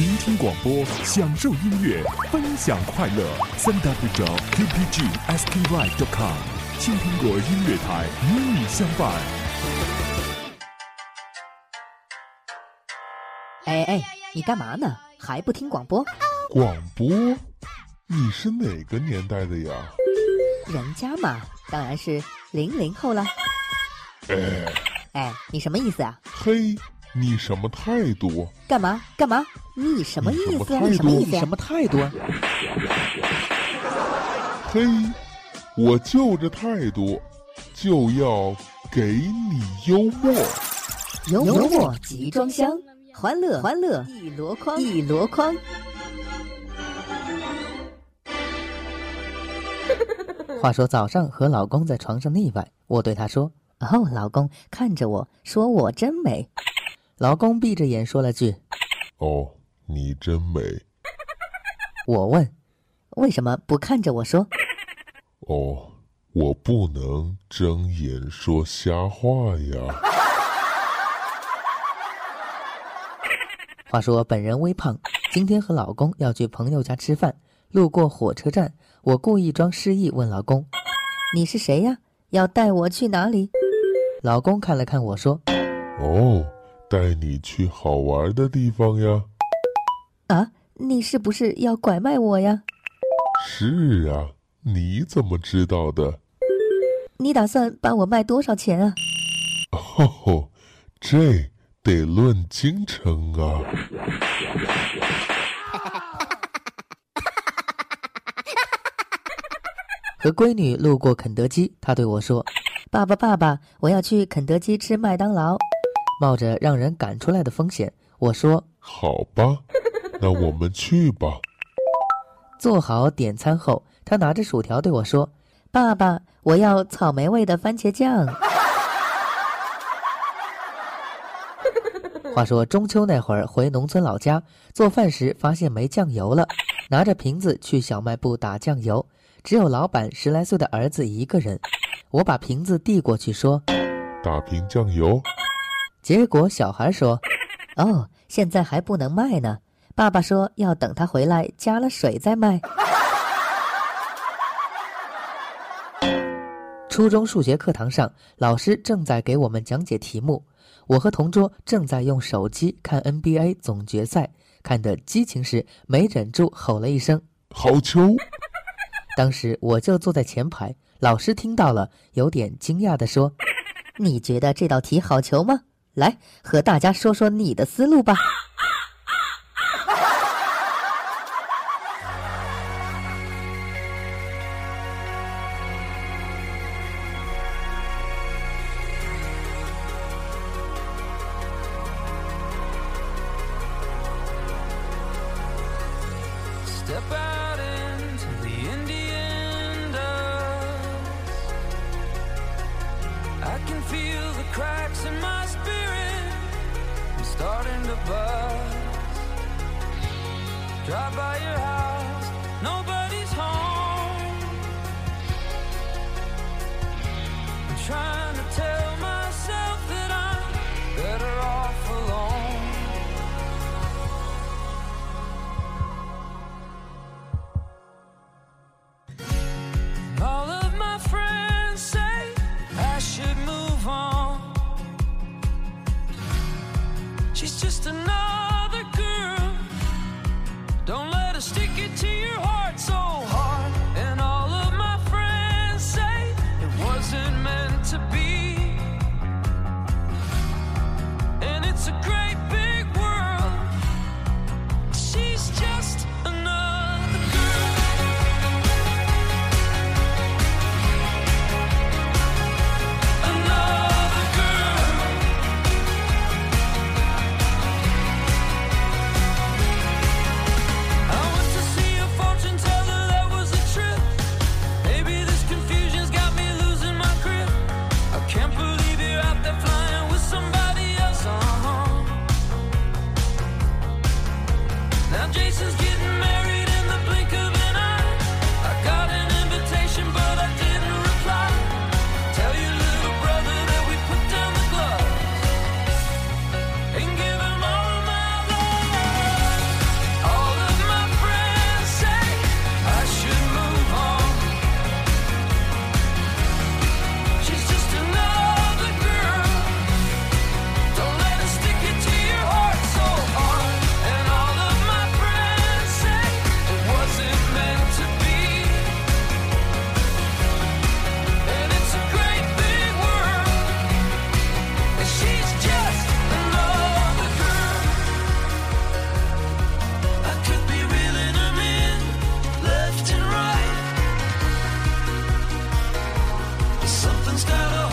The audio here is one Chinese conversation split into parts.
聆听广播，享受音乐，分享快乐。三 w 点 qpgsky.com，青苹果音乐台与你相伴。哎哎，你干嘛呢？还不听广播？广播？你是哪个年代的呀？人家嘛，当然是零零后了。哎，哎，你什么意思啊？嘿，你什么态度？干嘛干嘛？你什么意思？你什么意思？什么态度？嘿，我就这态度，就要给你幽默。幽默集装箱，欢乐欢乐一箩筐一箩筐。话说早上和老公在床上腻歪，我对他说：“哦，老公看着我说我真美。”老公闭着眼说了句：“哦，你真美。”我问：“为什么不看着我说？”哦，我不能睁眼说瞎话呀。话说本人微胖，今天和老公要去朋友家吃饭，路过火车站。我故意装失忆，问老公：“你是谁呀？要带我去哪里？”老公看了看我说：“哦，带你去好玩的地方呀。”啊，你是不是要拐卖我呀？是啊，你怎么知道的？你打算把我卖多少钱啊？哦，这得论斤称啊。和闺女路过肯德基，她对我说：“爸爸，爸爸，我要去肯德基吃麦当劳。”冒着让人赶出来的风险，我说：“好吧，那我们去吧。”做好点餐后，他拿着薯条对我说：“爸爸，我要草莓味的番茄酱。”话说中秋那会儿回农村老家做饭时，发现没酱油了，拿着瓶子去小卖部打酱油。只有老板十来岁的儿子一个人，我把瓶子递过去说：“打瓶酱油。”结果小孩说：“哦，现在还不能卖呢，爸爸说要等他回来加了水再卖。” 初中数学课堂上，老师正在给我们讲解题目，我和同桌正在用手机看 NBA 总决赛，看得激情时，没忍住吼了一声：“好球！”当时我就坐在前排，老师听到了，有点惊讶地说：“你觉得这道题好求吗？来，和大家说说你的思路吧。” Northern Skyline.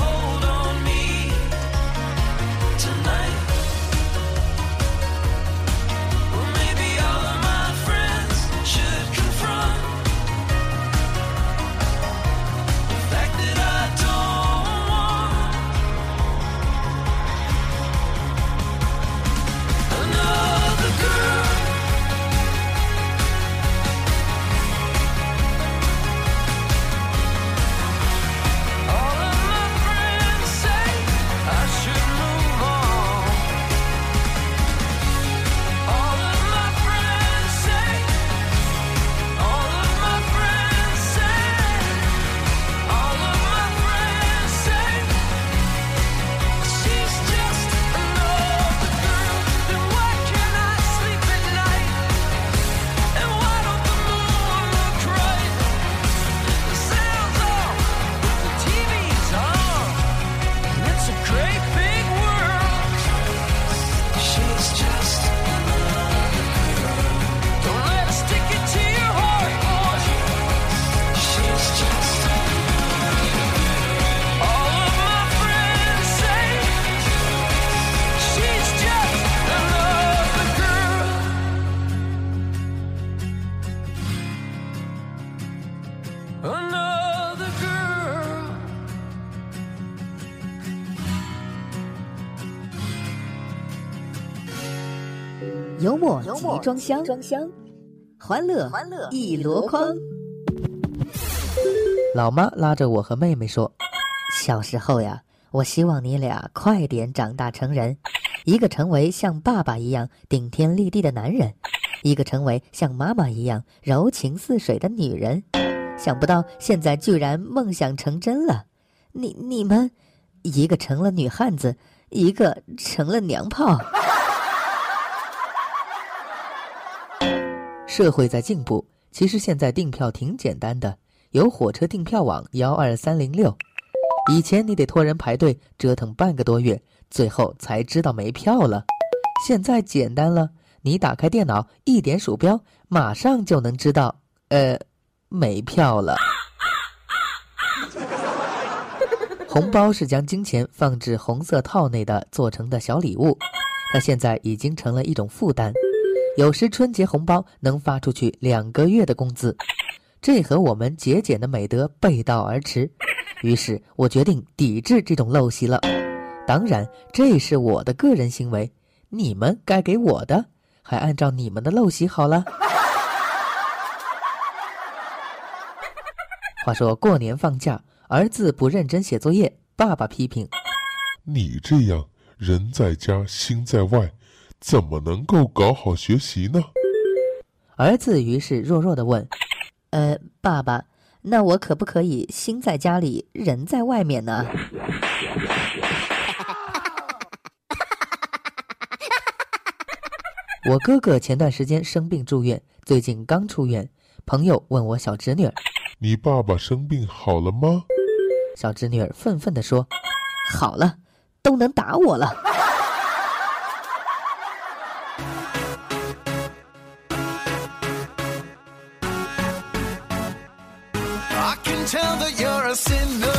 装箱。装箱欢乐欢乐一箩筐。老妈拉着我和妹妹说小时候呀我希望你俩快点长大成人。一个成为像爸爸一样顶天立地的男人一个成为像妈妈一样柔情似水的女人。想不到现在居然梦想成真了。你你们一个成了女汉子一个成了娘炮。社会在进步。其实现在订票挺简单的有火车订票网幺二三零六。以前你得托人排队折腾半个多月最后才知道没票了。现在简单了你打开电脑一点鼠标马上就能知道呃没票了。红包是将金钱放置红色套内的做成的小礼物它现在已经成了一种负担。有时春节红包能发出去两个月的工资这和我们节俭的美德背道而驰。于是我决定抵制这种陋习了。当然这是我的个人行为你们该给我的还按照你们的陋习好了。话说过年放假儿子不认真写作业爸爸批评你这样人在家心在外怎么能够搞好学习呢？儿子于是弱弱的问：“呃，爸爸，那我可不可以心在家里，人在外面呢？” 我哥哥前段时间生病住院，最近刚出院。朋友问我小侄女儿：“你爸爸生病好了吗？”小侄女儿愤愤地说：“好了，都能打我了。” a No.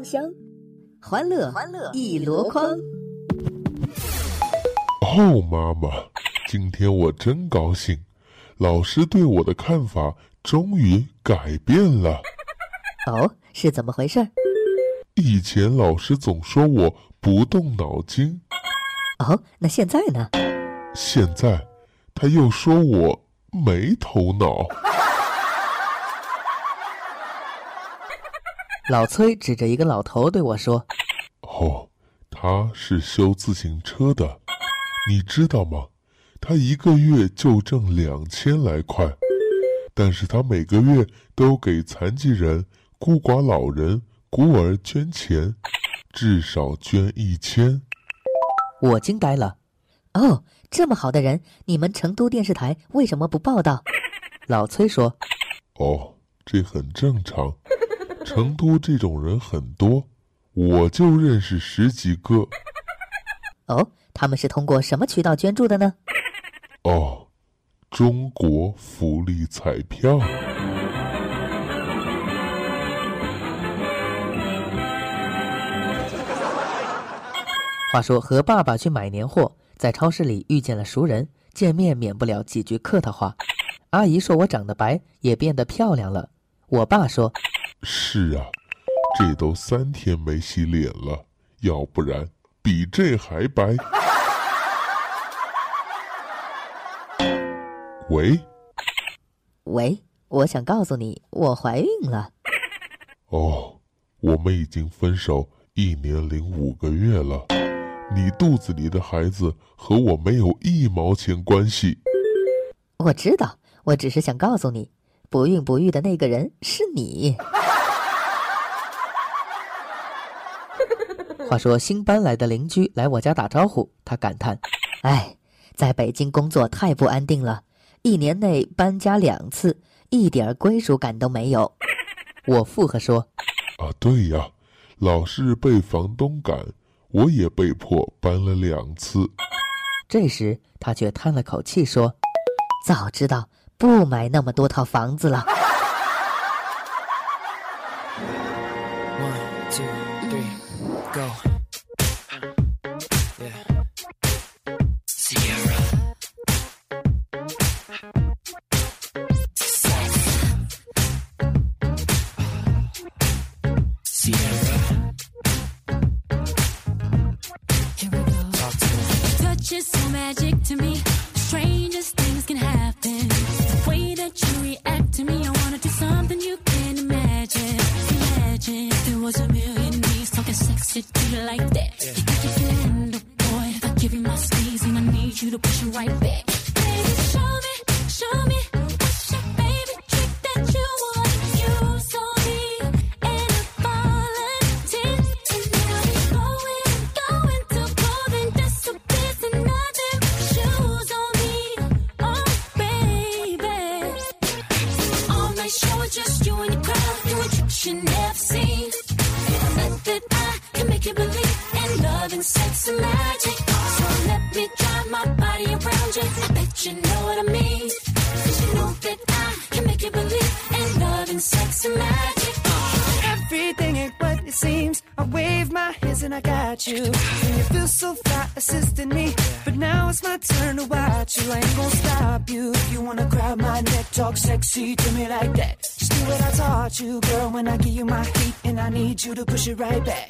装箱，装箱，欢乐欢乐一箩筐。哦，妈妈，今天我真高兴，老师对我的看法终于改变了。哦，是怎么回事？以前老师总说我不动脑筋，哦，那现在呢？现在他又说我没头脑。老崔指着一个老头对我说：“哦，他是修自行车的，你知道吗？他一个月就挣两千来块，但是他每个月都给残疾人、孤寡老人、孤儿捐钱，至少捐一千。”我惊呆了。哦，这么好的人，你们成都电视台为什么不报道？老崔说：“哦，这很正常。”成都这种人很多，我就认识十几个。哦，他们是通过什么渠道捐助的呢？哦，中国福利彩票。话说和爸爸去买年货，在超市里遇见了熟人，见面免不了几句客套话。阿姨说我长得白，也变得漂亮了。我爸说。是啊，这都三天没洗脸了，要不然比这还白。喂，喂，我想告诉你，我怀孕了。哦，我们已经分手一年零五个月了，你肚子里的孩子和我没有一毛钱关系。我知道，我只是想告诉你，不孕不育的那个人是你。话说新搬来的邻居来我家打招呼，他感叹：“哎，在北京工作太不安定了，一年内搬家两次，一点归属感都没有。”我附和说：“啊，对呀，老是被房东赶，我也被迫搬了两次。”这时他却叹了口气说：“早知道不买那么多套房子了。” Sexy to me like that. Just do what I taught you, girl. When I give you my heat, and I need you to push it right back.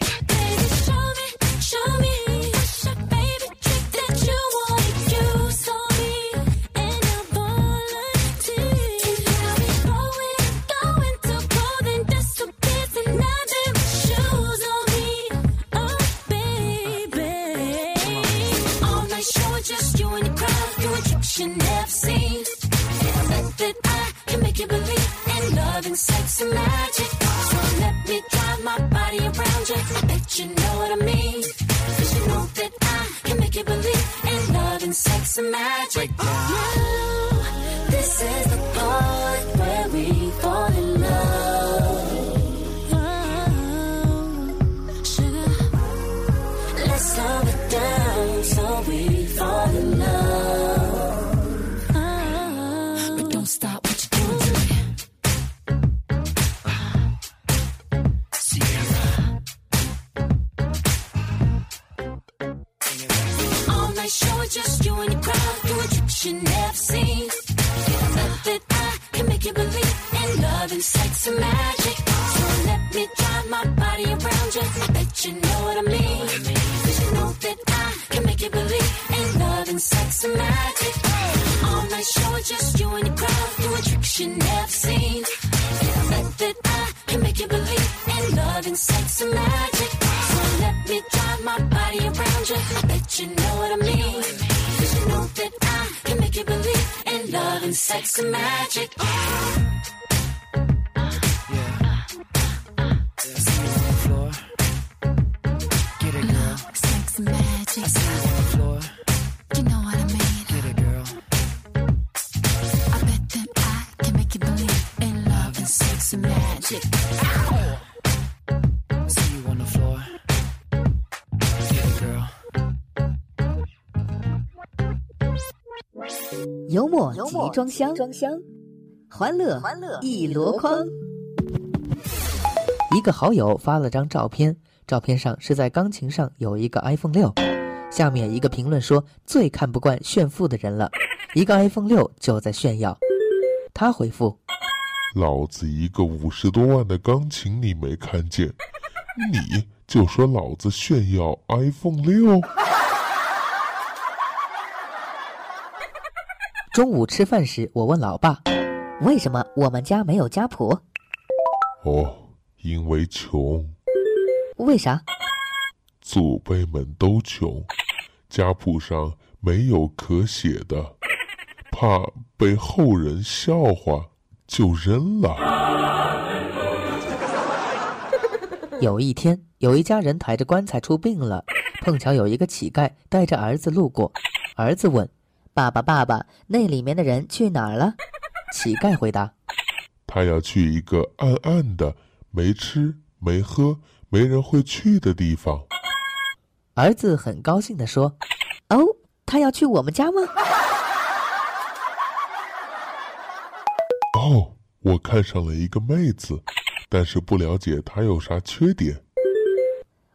幽默集装箱，装箱，欢乐欢乐一箩筐。一个好友发了张照片，照片上是在钢琴上有一个 iPhone 六，下面一个评论说最看不惯炫富的人了，一个 iPhone 六就在炫耀。他回复老子一个五十多万的钢琴你没看见，你就说老子炫耀 iPhone 六？中午吃饭时，我问老爸，为什么我们家没有家谱？哦，因为穷，为啥？祖辈们都穷，家谱上没有可写的，怕被后人笑话，就扔了。有一天，有一家人抬着棺材出殡了，碰巧有一个乞丐带着儿子路过，儿子问爸爸爸爸，那里面的人去哪儿了？乞丐回答他要去一个暗暗的、没吃没喝、没人会去的地方。儿子很高兴地说哦，他要去我们家吗？哦，我看上了一个妹子，但是不了解她有啥缺点。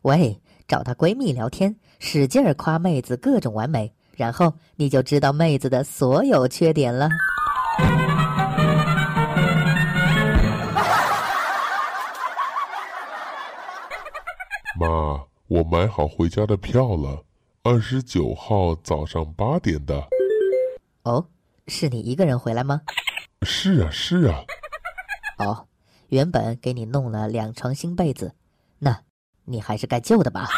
喂，找她闺蜜聊天，使劲儿夸妹子各种完美，然后你就知道妹子的所有缺点了。妈，我买好回家的票了，二十九号早上八点的。哦，是你一个人回来吗？是啊，是啊。哦，原本给你弄了两床新被子，那，你还是盖旧的吧。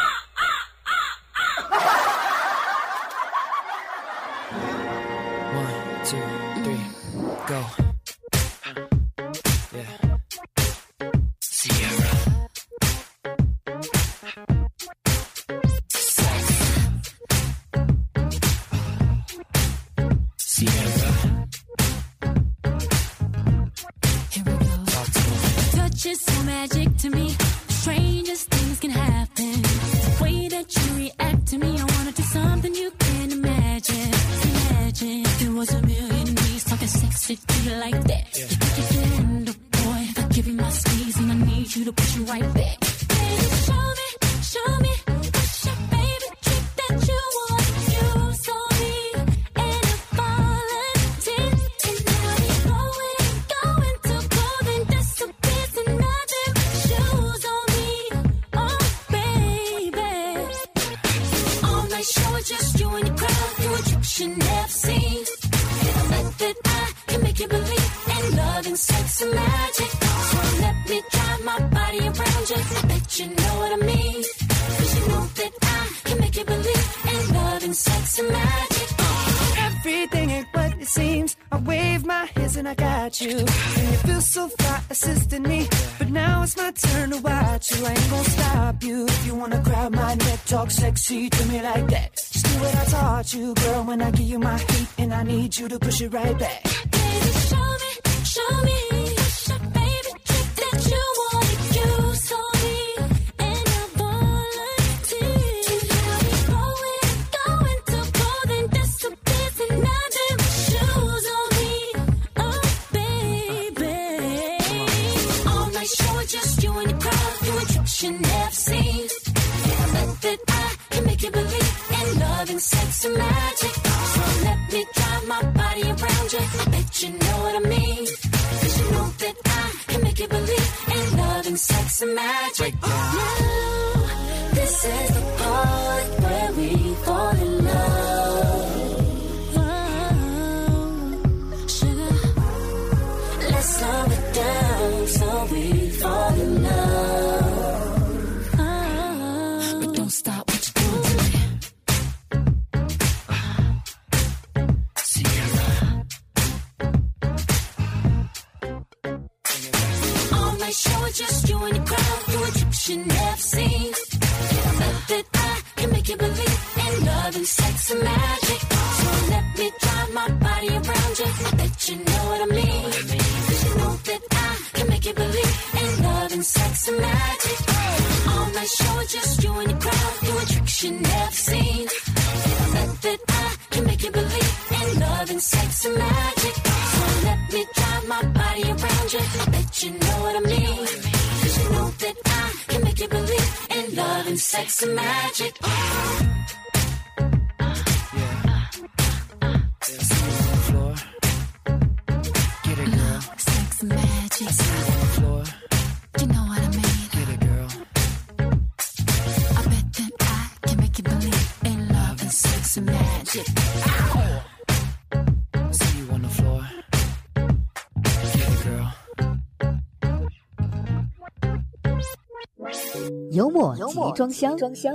幽默集装箱，装箱，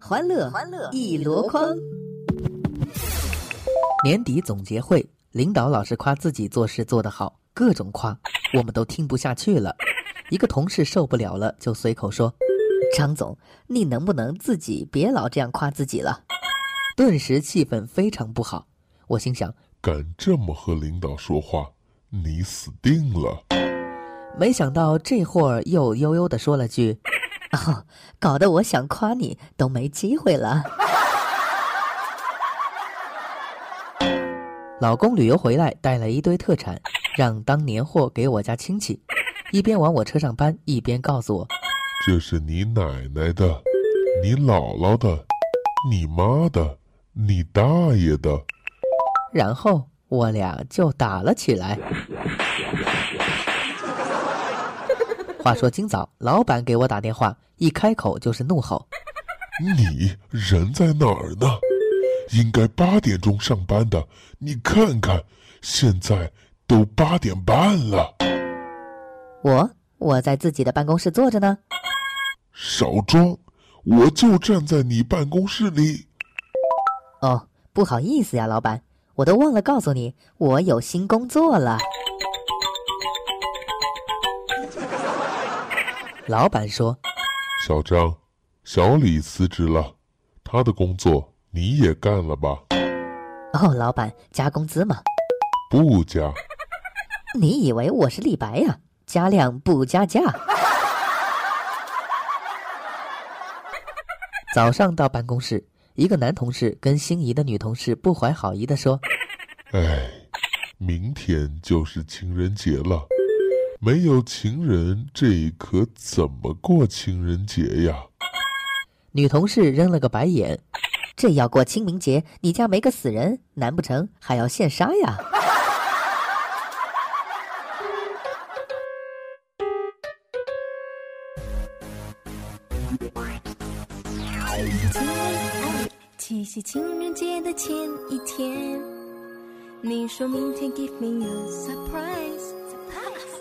欢乐欢乐一箩筐。年底总结会，领导老是夸自己做事做得好，各种夸，我们都听不下去了。一个同事受不了了，就随口说张总，你能不能自己别老这样夸自己了？：“顿时气氛非常不好。”我心想，敢这么和领导说话，你死定了！没想到这会儿又悠悠地说了句哦，搞得我想夸你都没机会了。“老公旅游回来带了一堆特产，让当年货给我家亲戚。”一边往我车上搬，一边告诉我这是你奶奶的，你姥姥的，你妈的，你大爷的。然后我俩就打了起来。话说今早老板给我打电话，一开口就是怒吼你人在哪儿呢？应该八点钟上班的，你看看，现在都八点半了。我我在自己的办公室坐着呢。少装，我就站在你办公室里。哦，不好意思呀，老板，我都忘了告诉你，我有新工作了。老板说小张，小李辞职了，他的工作你也干了吧？哦，老板加工资吗？不加。你以为我是李白呀？加量不加价。早上到办公室，一个男同事跟心仪的女同事不怀好意地说哎，明天就是情人节了，没有情人，这可怎么过情人节呀？：“女同事扔了个白眼。这要过清明节，你家没个死人，难不成还要现杀呀？七夕情人节的前一天，你说明天 give me a surprise。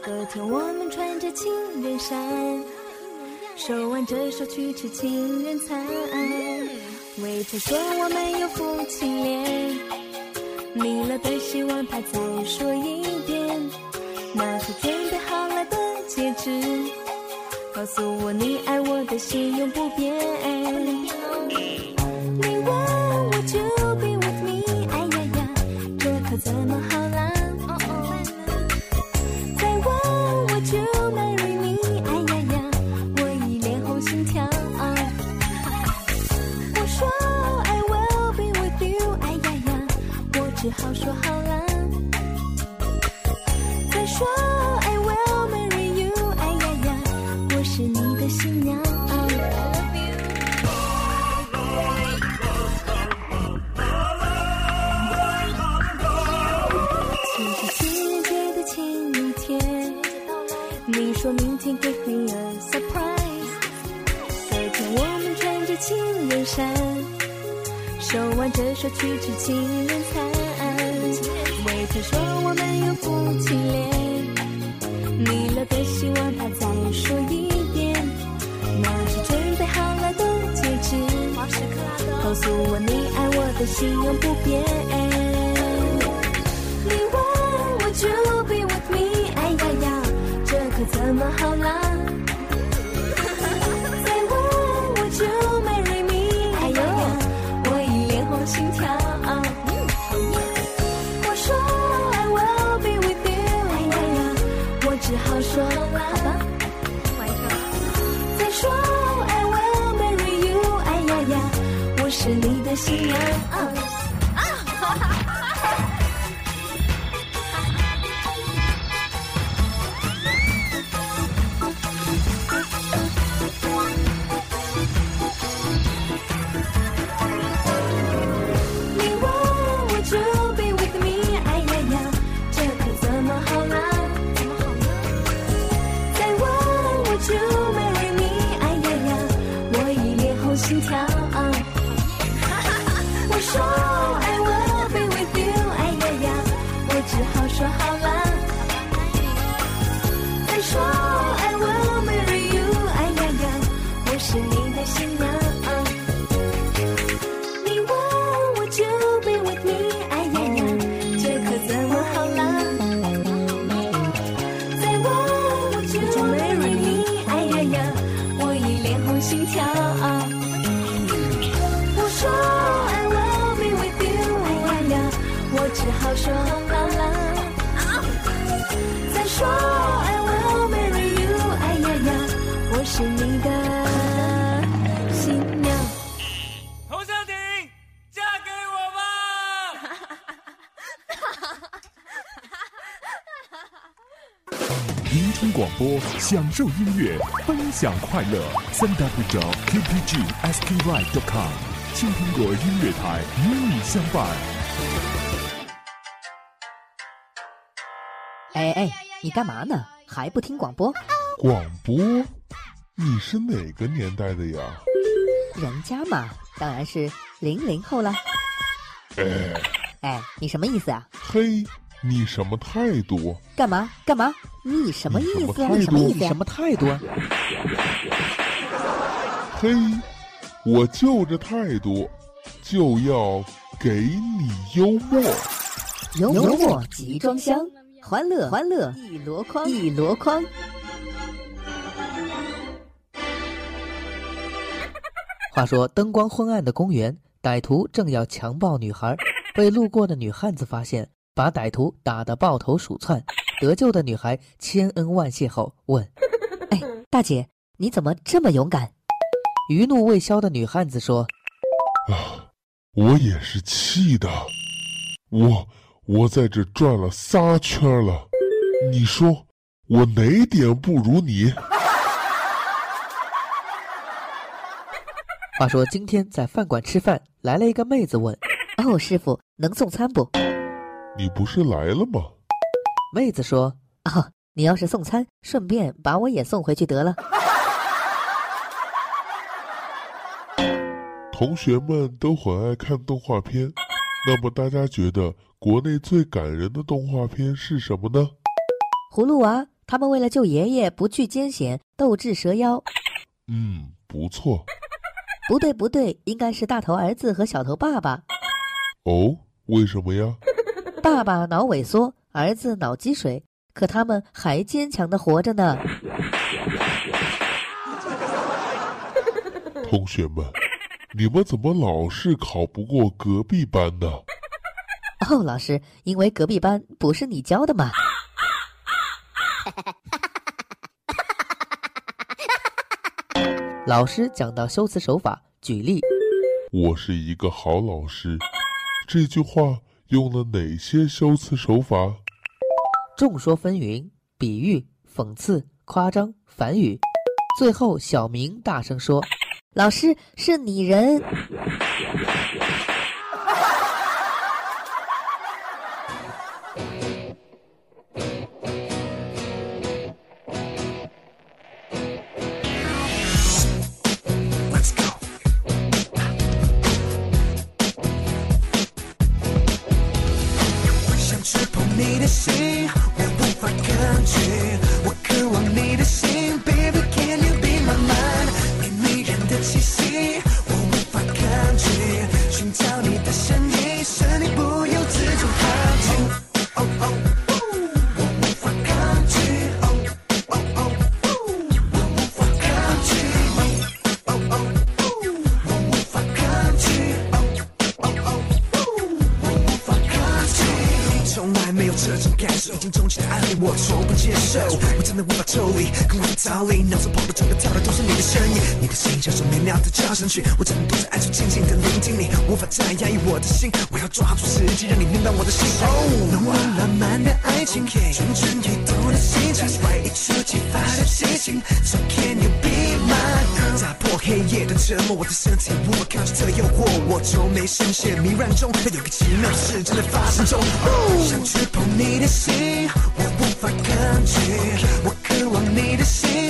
隔天我们穿着情人衫，手挽着手去吃情人餐。为他说我没有夫妻脸，你了的希望他再说一遍。拿出准备好了的戒指，告诉我你爱我的心永不变。你问我 Would you be with me？哎呀呀，这可怎么好啦？好说好啦再说 i will marry you 哎呀呀我是你的新娘啊其情人节的前一天你说明天 give me a surprise 白天我们穿着情人衫手挽着手去吃情人谁说我没有福？广播，享受音乐，分享快乐。三 w 点 qpg skyline.com，青苹果音乐台与你相伴。哎哎，你干嘛呢？还不听广播？广播？你是哪个年代的呀？人家嘛，当然是零零后了。哎，哎，你什么意思啊？嘿，你什么态度？干嘛干嘛？你什么意思啊？你什么意思、什么态度啊？嘿，我就这态度，就要给你幽默。幽默集装箱，欢乐欢乐一箩筐一箩筐。话说，灯光昏暗的公园，歹徒正要强暴女孩，被路过的女汉子发现，把歹徒打得抱头鼠窜。得救的女孩千恩万谢后问 哎，大姐，你怎么这么勇敢？：“余怒未消的女汉子说，啊我也是气的，我我在这转了仨圈了，你说我哪点不如你？话说今天在饭馆吃饭，来了一个妹子问，哦，师傅，能送餐不？你不是来了吗？妹子说哦，你要是送餐，顺便把我也送回去得了。同学们都很爱看动画片，那么大家觉得国内最感人的动画片是什么呢？葫芦娃他们为了救爷爷不惧艰险，斗智蛇妖。嗯，不错。不对不对，应该是大头儿子和小头爸爸。哦，为什么呀？爸爸脑萎缩，儿子脑积水，可他们还坚强的活着呢。同学们，你们怎么老是考不过隔壁班呢？哦，老师，因为隔壁班不是你教的嘛。老师讲到修辞手法，举例我是一个好老师，这句话用了哪些修辞手法？众说纷纭，比喻、讽刺、夸张、反语。最后，小明大声说老师是拟人。妙的交响曲，我只能躲在暗处静静的聆听你，无法再压抑我的心，我要抓住时机，让你明白我的心。哦，浓浓浪漫的爱情，蠢蠢欲动的心情，一触即发的激情，So can you be my girl？打破黑夜的折磨，我的身体无法抗拒这诱惑，我愁眉深陷迷乱中，但有个奇妙的事正在发生中。哦，想去碰你的心，我无法抗拒，我渴望你的心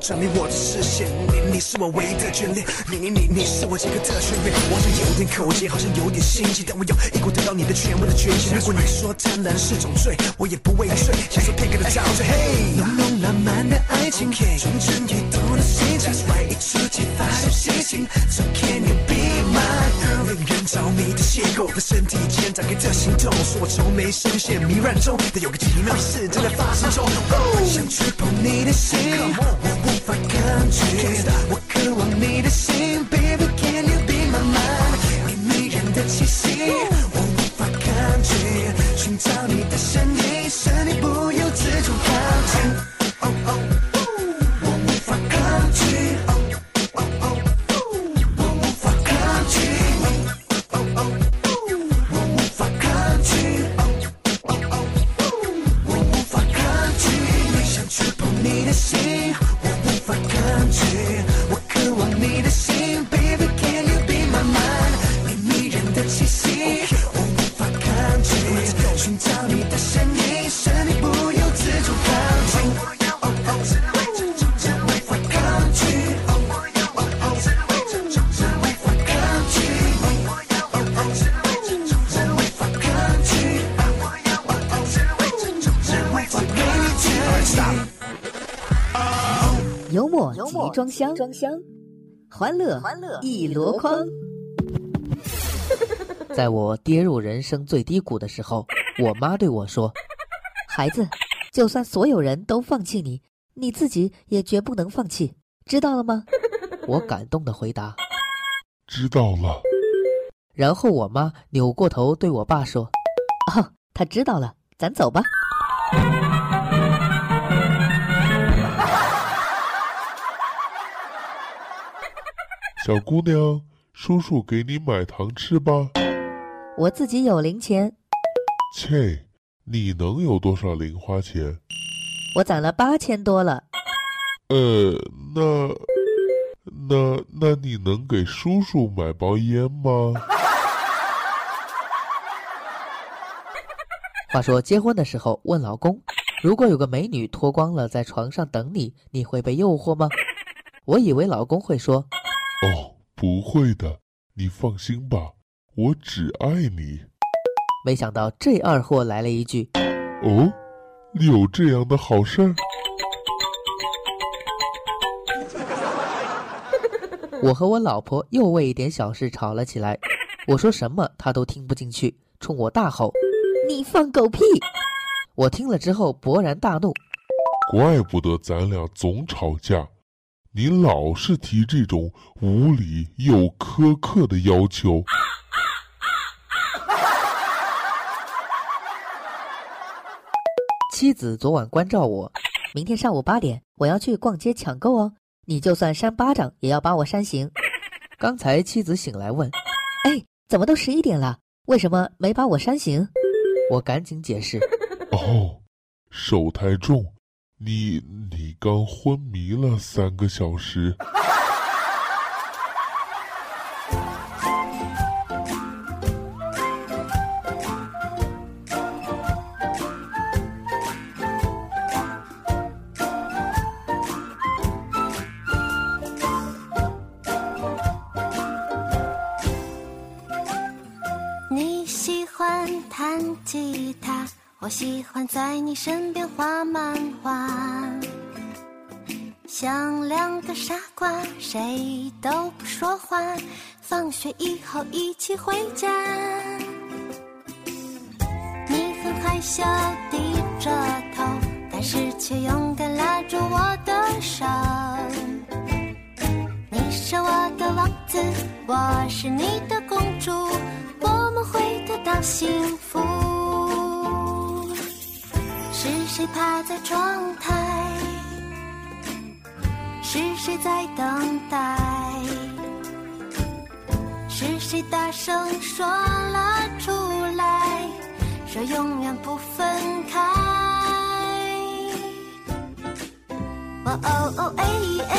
转离我的视线。你你是我唯一的眷恋，你你你你是我这个特权人。我好像有点口结，好像有点心悸，但我有一股得到你的全部的决心。如果你说贪婪是种罪，我也不畏罪，享受片刻的陶醉。嘿，浓浓浪漫的爱情，蠢蠢欲动的心情，一触即发的激情。So can you be my girl？令人着迷的邂逅，在身体间展开的行动，说我愁眉深陷迷乱中，但有个奇妙的事正在发生中。想触碰你的心，我无法抗拒，我渴望你的心箱，装箱，欢乐欢乐一箩筐。在我跌入人生最低谷的时候，我妈对我说 孩子，就算所有人都放弃你，你自己也绝不能放弃，知道了吗？：“ 我感动的回答。知道了。”然后我妈扭过头对我爸说哦，他知道了，咱走吧。小姑娘，叔叔给你买糖吃吧。我自己有零钱，切，你能有多少零花钱？我攒了八千多了。呃，那那那你能给叔叔买包烟吗？话说结婚的时候问老公，如果有个美女脱光了在床上等你，你会被诱惑吗？我以为老公会说，哦，不会的，你放心吧，我只爱你。没想到这二货来了一句，哦，有这样的好事儿？我和我老婆又为一点小事吵了起来。我说什么她都听不进去，冲我大吼。你放狗屁！我听了之后勃然大怒，怪不得咱俩总吵架，你老是提这种无理又苛刻的要求。妻子昨晚关照我，明天上午八点我要去逛街抢购哦，你就算扇巴掌也要把我扇醒。刚才妻子醒来问，哎，怎么都十一点了？为什么没把我扇醒？我赶紧解释，哦，手太重，你你刚昏迷了三个小时。你身边画漫画。像两个傻瓜，谁都不说话。放学以后一起回家。你很害羞，低着头，但是却勇敢拉住我的手。你是我的王子，我是你的公主，我们会得到幸福。是谁趴在窗台？是谁在等待？是谁大声说了出来，说永远不分开？哦哦哦，哎哎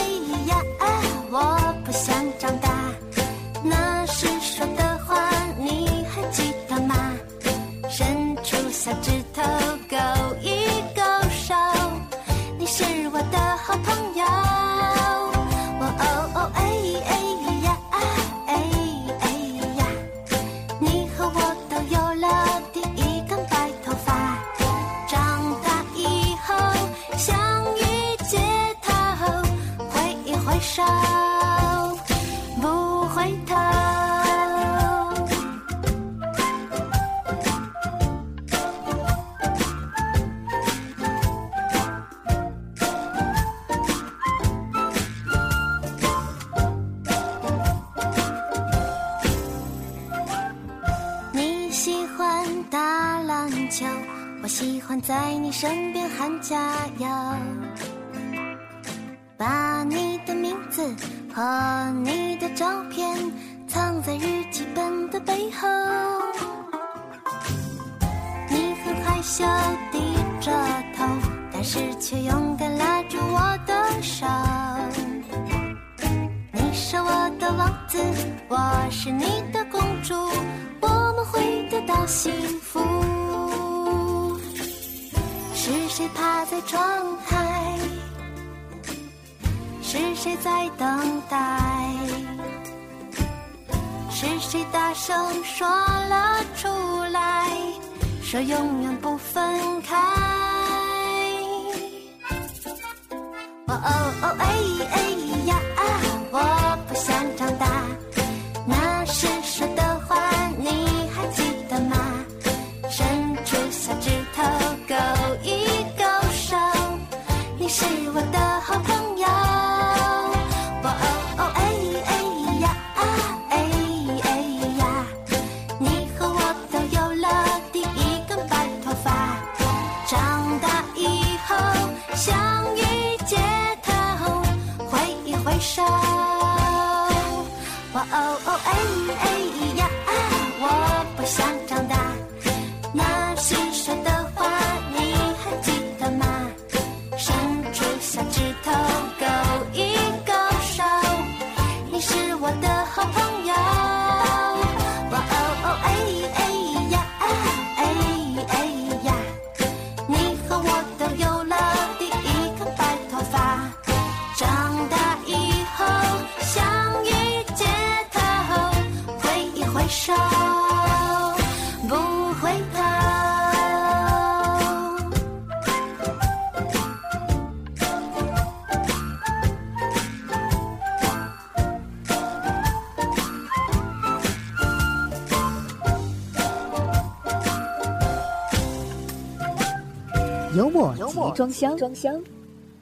装箱，装箱，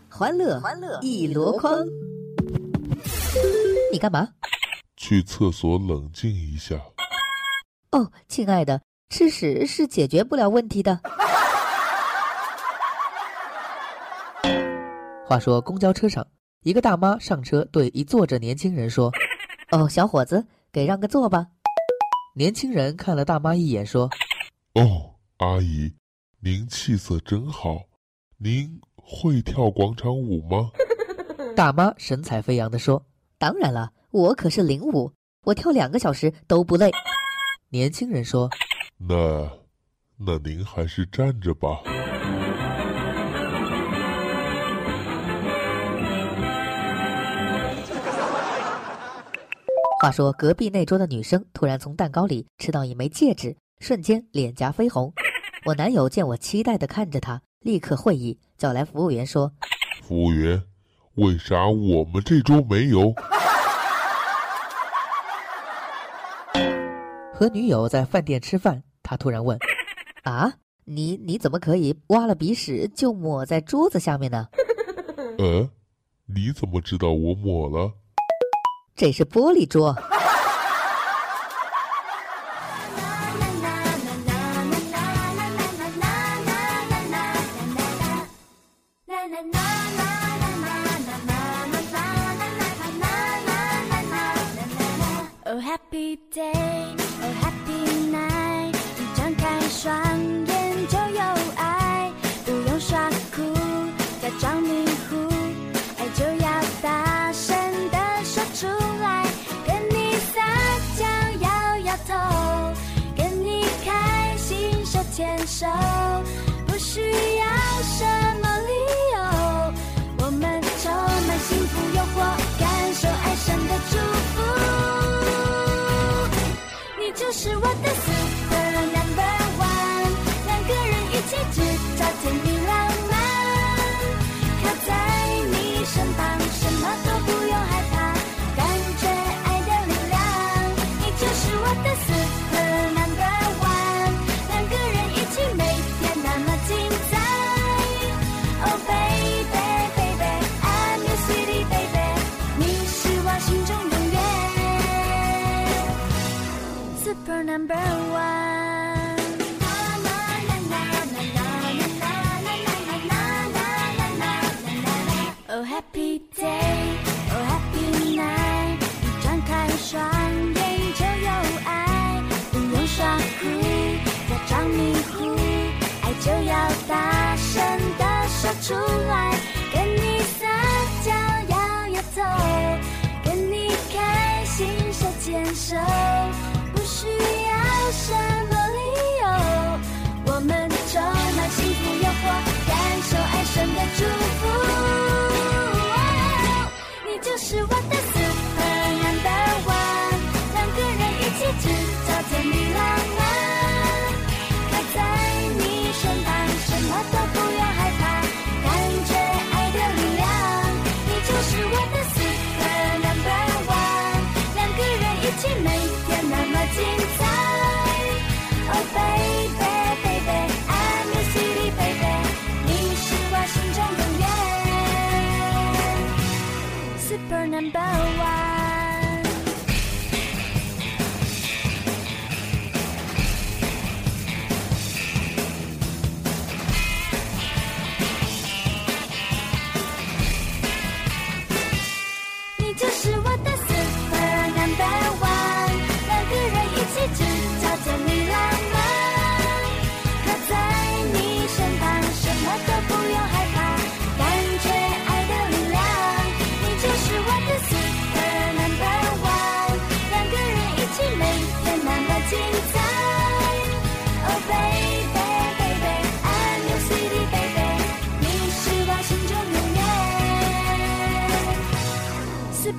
欢乐欢乐一箩筐。你干嘛？去厕所冷静一下。哦，亲爱的，吃屎是解决不了问题的。话说公交车上，一个大妈上车对一坐着年轻人说：“ 哦，小伙子，给让个座吧。”年轻人看了大妈一眼，说：“哦，阿姨，您气色真好，您会跳广场舞吗？” 大妈神采飞扬地说：“当然了，我可是领舞，我跳两个小时都不累。”年轻人说：“那，那您还是站着吧。”话说，隔壁那桌的女生突然从蛋糕里吃到一枚戒指，瞬间脸颊绯红。我男友见我期待的看着她，立刻会意，叫来服务员说：“服务员，为啥我们这桌没有？和女友在饭店吃饭，他突然问：“啊，你你怎么可以挖了鼻屎就抹在桌子下面呢？”呃，你怎么知道我抹了？这是玻璃桌。就是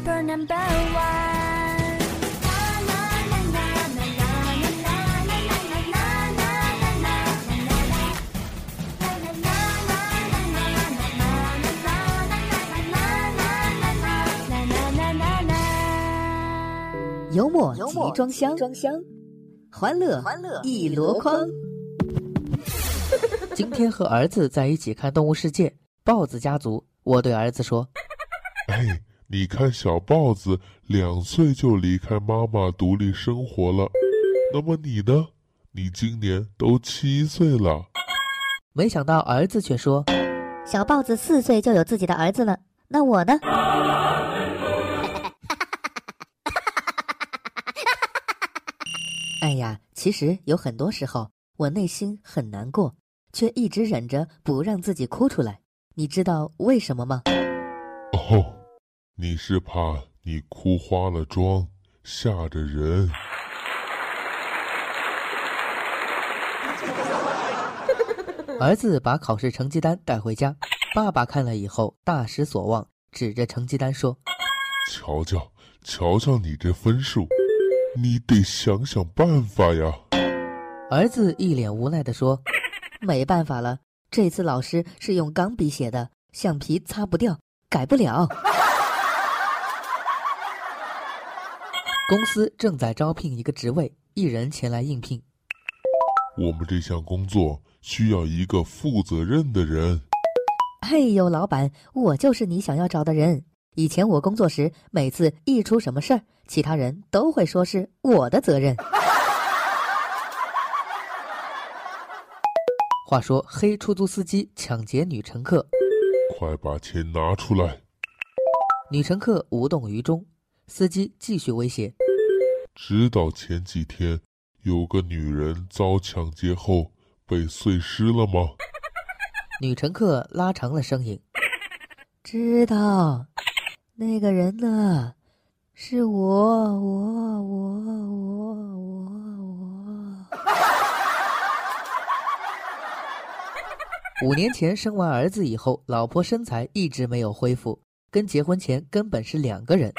Super number one。幽默集装箱，装箱，欢乐欢乐一箩筐。今天和儿子在一起看《动物世界》，豹子家族。我对儿子说哎，你看小豹子两岁就离开妈妈独立生活了，那么你呢？你今年都七岁了。：“没想到儿子却说，小豹子四岁就有自己的儿子了，那我呢？哎呀，其实有很多时候，我内心很难过，却一直忍着不让自己哭出来。你知道为什么吗？哦，你是怕你哭花了妆，吓着人。儿子把考试成绩单带回家，爸爸看了以后大失所望，指着成绩单说瞧瞧，瞧瞧你这分数，你得想想办法呀。：“儿子一脸无奈地说，没办法了，这次老师是用钢笔写的，橡皮擦不掉，改不了。公司正在招聘一个职位，一人前来应聘。我们这项工作需要一个负责任的人。嘿呦，老板，我就是你想要找的人。以前我工作时，每次一出什么事儿，其他人都会说是我的责任。话说，黑出租司机抢劫女乘客，快把钱拿出来！女乘客无动于衷，司机继续威胁。知道前几天有个女人遭抢劫后被碎尸了吗？女乘客拉长了声音：“ 知道，那个人呢？是我，我，我，我，我，我。”五年前生完儿子以后，老婆身材一直没有恢复，跟结婚前根本是两个人。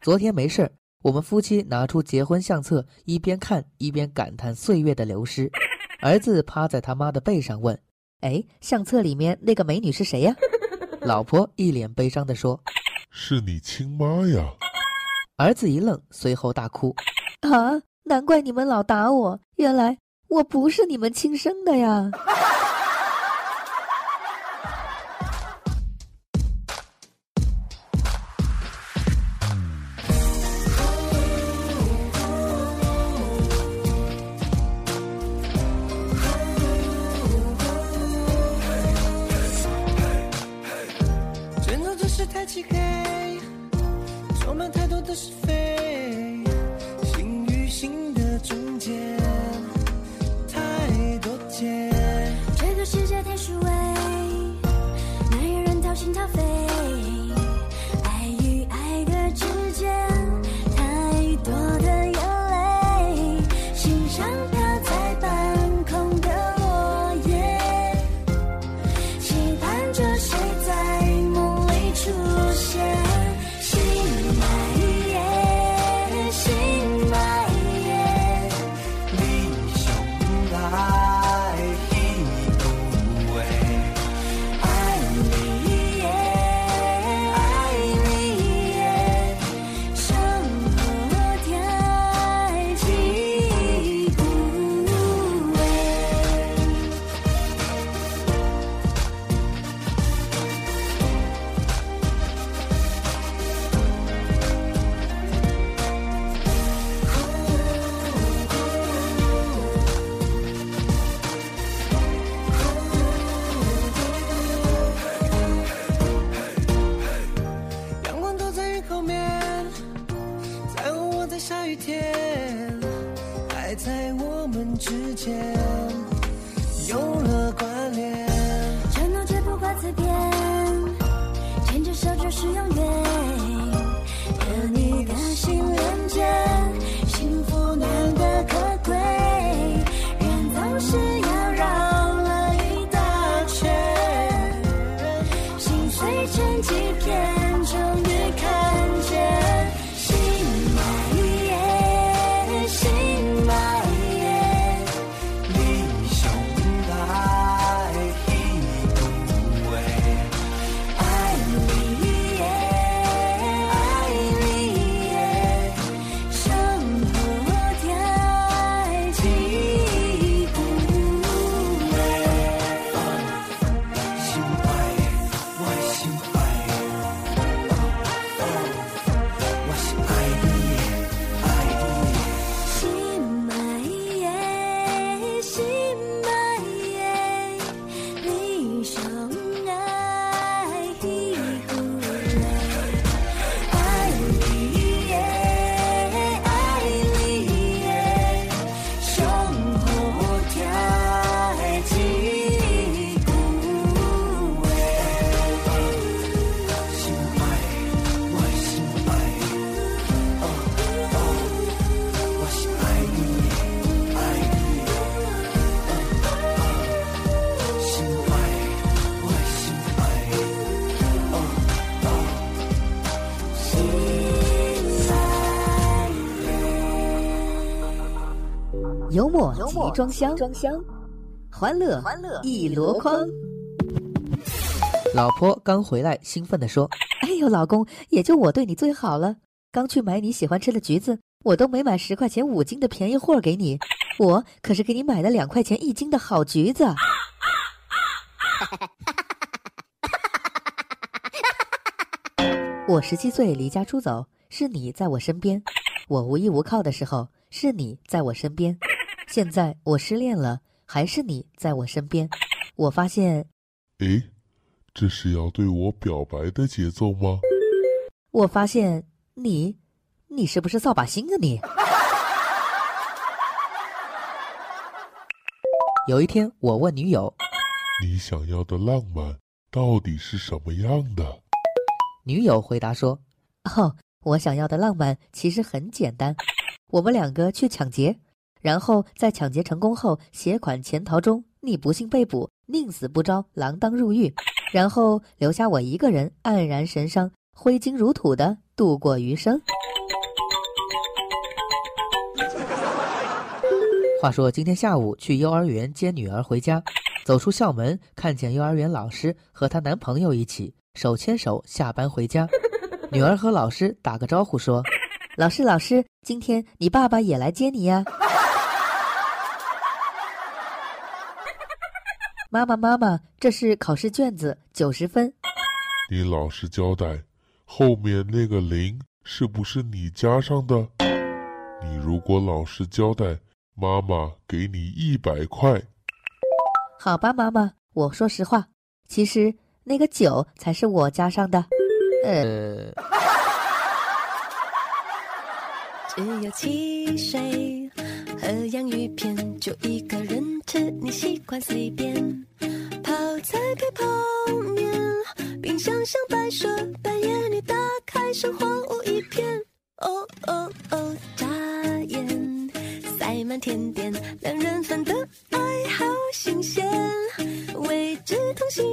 昨天没事儿。我们夫妻拿出结婚相册，一边看一边感叹岁月的流失。儿子趴在他妈的背上问：“哎，相册里面那个美女是谁呀？” 老婆一脸悲伤地说：“是你亲妈呀。”儿子一愣，随后大哭：“啊，难怪你们老打我，原来我不是你们亲生的呀！” 集装箱，装箱，欢乐欢乐一箩筐。老婆刚回来，兴奋地说：“哎呦，老公，也就我对你最好了。刚去买你喜欢吃的橘子，我都没买十块钱五斤的便宜货给你，我可是给你买了两块钱一斤的好橘子。我十七岁离家出走，是你在我身边；我无依无靠的时候，是你在我身边。现在我失恋了，还是你在我身边。我发现，诶，这是要对我表白的节奏吗？我发现你，你是不是扫把星啊你？有一天，我问女友，你想要的浪漫到底是什么样的？女友回答说：“哦，我想要的浪漫其实很简单，我们两个去抢劫，然后在抢劫成功后携款潜逃中，你不幸被捕，宁死不招，锒铛入狱，然后留下我一个人黯然神伤、挥金如土的度过余生。”话说今天下午去幼儿园接女儿回家，走出校门，看见幼儿园老师和她男朋友一起。手牵手下班回家，女儿和老师打个招呼说：“老师，老师，今天你爸爸也来接你呀。”妈妈，妈妈，这是考试卷子，九十分。你老实交代，后面那个零是不是你加上的？你如果老实交代，妈妈给你一百块。好吧，妈妈，我说实话，其实。那个九才是我加上的，呃。只有汽水和洋芋片，就一个人吃，你习惯随便。泡菜配泡面，冰箱像摆设，半夜你打开，生活无一片。哦哦哦，眨眼塞满甜点，两人份的爱好新鲜，未知同心。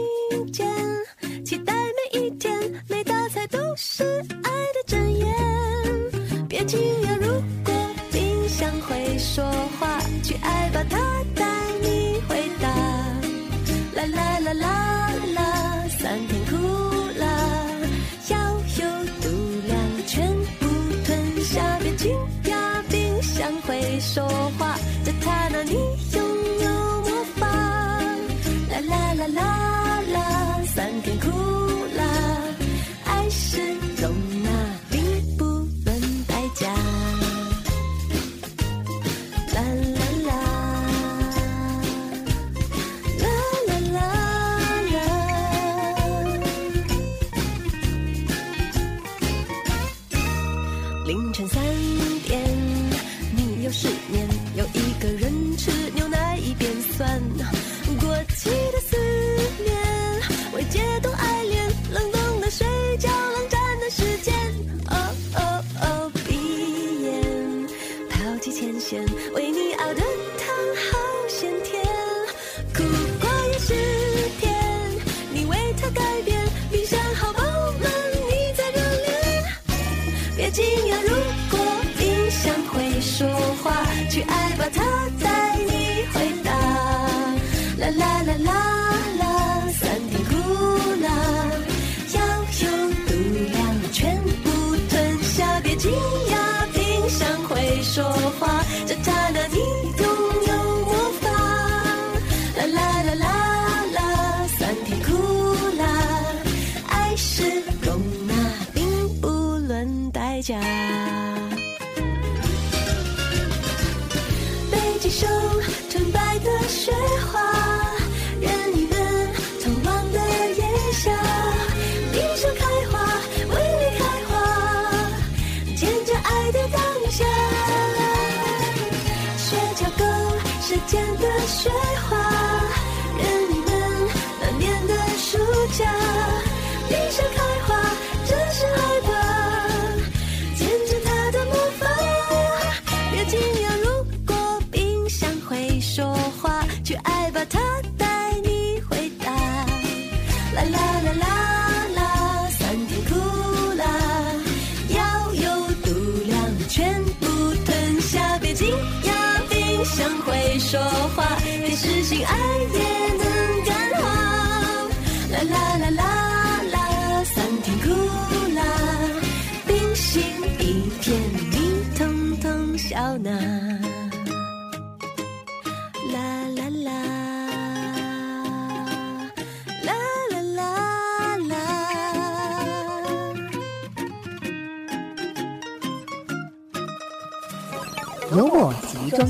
说话，去爱吧，他带你回答。啦啦啦啦啦，酸甜苦辣，要有度量，全部吞下，别惊讶，冰箱会说话，这他那你拥有魔法。啦啦啦啦。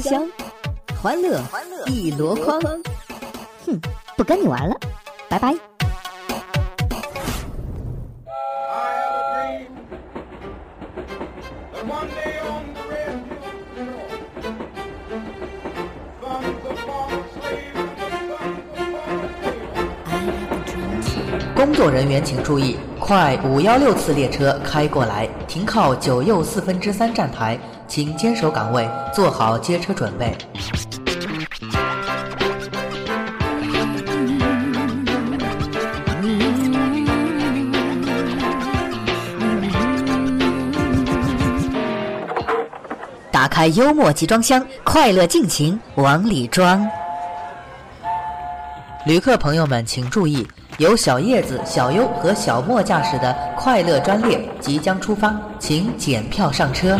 香，欢乐一箩筐。哼，不跟你玩了，拜拜。工作人员请注意，快五幺六次列车开过来，停靠九又四分之三站台，请坚守岗位，做好接车准备。打开幽默集装箱，快乐尽情往里装。旅客朋友们请注意，由小叶子、小优和小莫驾驶的快乐专列即将出发，请检票上车。